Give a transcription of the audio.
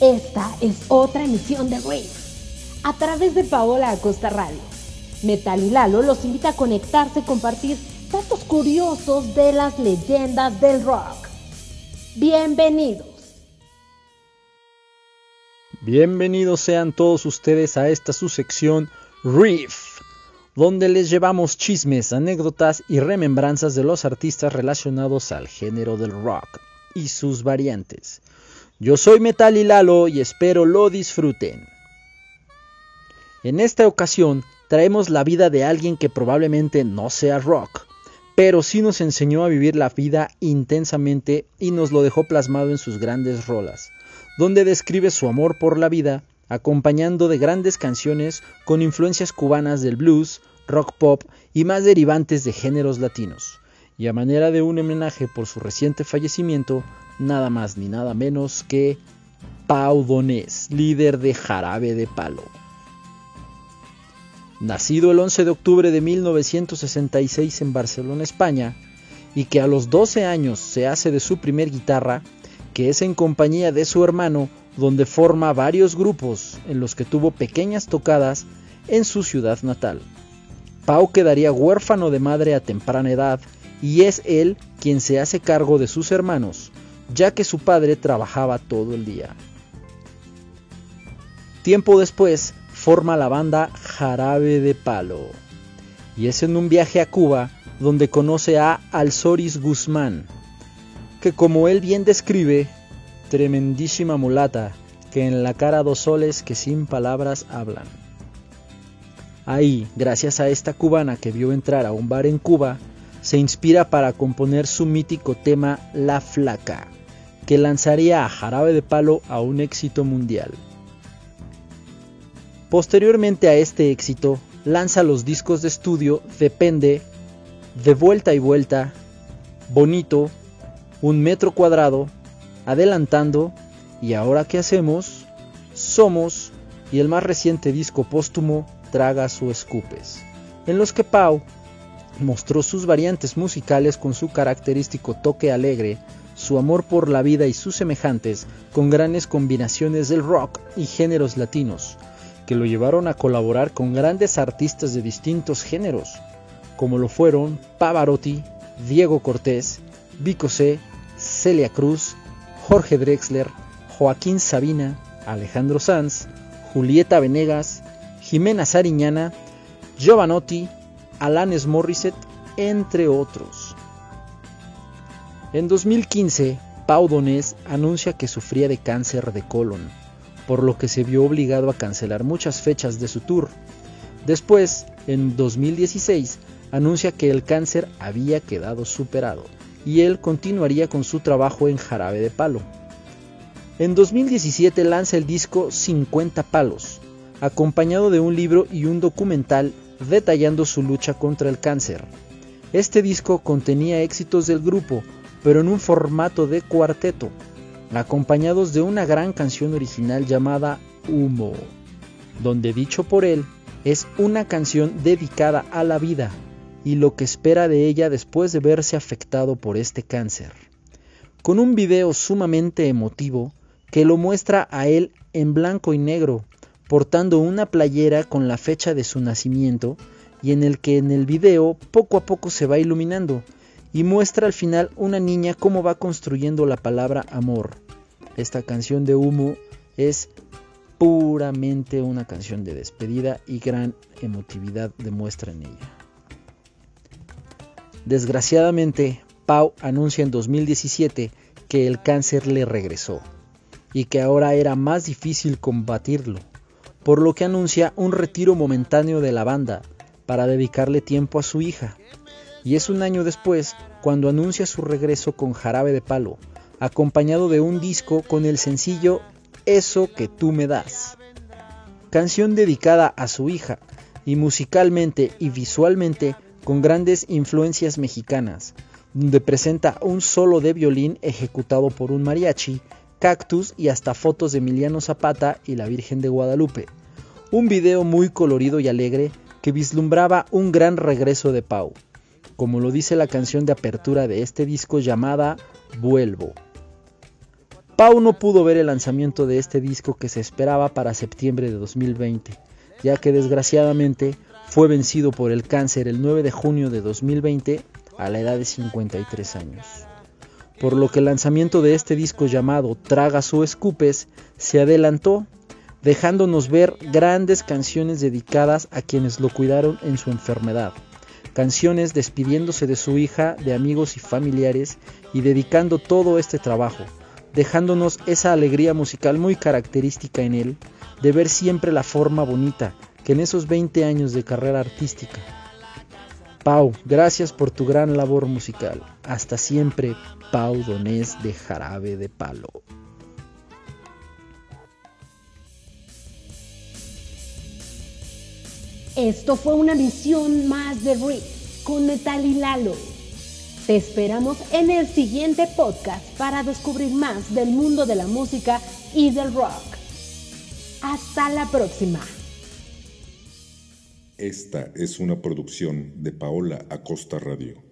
Esta es otra emisión de Rave a través de Paola Acosta Radio. Metal y Lalo los invita a conectarse y compartir datos curiosos de las leyendas del rock. Bienvenidos. Bienvenidos sean todos ustedes a esta su sección Riff, donde les llevamos chismes, anécdotas y remembranzas de los artistas relacionados al género del rock y sus variantes. Yo soy Metal y Lalo y espero lo disfruten. En esta ocasión traemos la vida de alguien que probablemente no sea rock, pero sí nos enseñó a vivir la vida intensamente y nos lo dejó plasmado en sus grandes rolas, donde describe su amor por la vida, acompañando de grandes canciones con influencias cubanas del blues, rock pop y más derivantes de géneros latinos. Y a manera de un homenaje por su reciente fallecimiento, nada más ni nada menos que Pau Donés, líder de Jarabe de Palo. Nacido el 11 de octubre de 1966 en Barcelona, España, y que a los 12 años se hace de su primer guitarra, que es en compañía de su hermano, donde forma varios grupos en los que tuvo pequeñas tocadas en su ciudad natal. Pau quedaría huérfano de madre a temprana edad y es él quien se hace cargo de sus hermanos, ya que su padre trabajaba todo el día. Tiempo después forma la banda Jarabe de Palo, y es en un viaje a Cuba donde conoce a Alzoris Guzmán, que como él bien describe, tremendísima mulata, que en la cara dos soles que sin palabras hablan. Ahí, gracias a esta cubana que vio entrar a un bar en Cuba, se inspira para componer su mítico tema La Flaca, que lanzaría a Jarabe de Palo a un éxito mundial. Posteriormente a este éxito, lanza los discos de estudio Depende, De Vuelta y Vuelta, Bonito, Un Metro Cuadrado, Adelantando y Ahora qué hacemos, Somos y el más reciente disco póstumo Tragas o Escupes, en los que Pau mostró sus variantes musicales con su característico toque alegre, su amor por la vida y sus semejantes, con grandes combinaciones del rock y géneros latinos, que lo llevaron a colaborar con grandes artistas de distintos géneros, como lo fueron Pavarotti, Diego Cortés, Vico C, Celia Cruz, Jorge Drexler, Joaquín Sabina, Alejandro Sanz, Julieta Venegas, Jimena Sariñana, Giovanotti, Alanis Morissette, entre otros. En 2015, Pau Donés anuncia que sufría de cáncer de colon, por lo que se vio obligado a cancelar muchas fechas de su tour. Después, en 2016, anuncia que el cáncer había quedado superado y él continuaría con su trabajo en Jarabe de Palo. En 2017 lanza el disco 50 Palos, acompañado de un libro y un documental detallando su lucha contra el cáncer. Este disco contenía éxitos del grupo, pero en un formato de cuarteto, acompañados de una gran canción original llamada Humo, donde dicho por él es una canción dedicada a la vida y lo que espera de ella después de verse afectado por este cáncer. Con un video sumamente emotivo que lo muestra a él en blanco y negro, portando una playera con la fecha de su nacimiento y en el que en el video poco a poco se va iluminando y muestra al final una niña cómo va construyendo la palabra amor. Esta canción de humo es puramente una canción de despedida y gran emotividad demuestra en ella. Desgraciadamente, Pau anuncia en 2017 que el cáncer le regresó y que ahora era más difícil combatirlo por lo que anuncia un retiro momentáneo de la banda, para dedicarle tiempo a su hija. Y es un año después cuando anuncia su regreso con Jarabe de Palo, acompañado de un disco con el sencillo Eso que tú me das. Canción dedicada a su hija y musicalmente y visualmente con grandes influencias mexicanas, donde presenta un solo de violín ejecutado por un mariachi, cactus y hasta fotos de Emiliano Zapata y la Virgen de Guadalupe. Un video muy colorido y alegre que vislumbraba un gran regreso de Pau, como lo dice la canción de apertura de este disco llamada Vuelvo. Pau no pudo ver el lanzamiento de este disco que se esperaba para septiembre de 2020, ya que desgraciadamente fue vencido por el cáncer el 9 de junio de 2020 a la edad de 53 años. Por lo que el lanzamiento de este disco llamado Tragas o Escupes se adelantó, dejándonos ver grandes canciones dedicadas a quienes lo cuidaron en su enfermedad. Canciones despidiéndose de su hija, de amigos y familiares y dedicando todo este trabajo, dejándonos esa alegría musical muy característica en él, de ver siempre la forma bonita que en esos 20 años de carrera artística. Pau, gracias por tu gran labor musical. Hasta siempre, Pau Donés de Jarabe de Palo. Esto fue una misión más de Rick con Metal y Lalo. Te esperamos en el siguiente podcast para descubrir más del mundo de la música y del rock. Hasta la próxima. Esta es una producción de Paola Acosta Radio.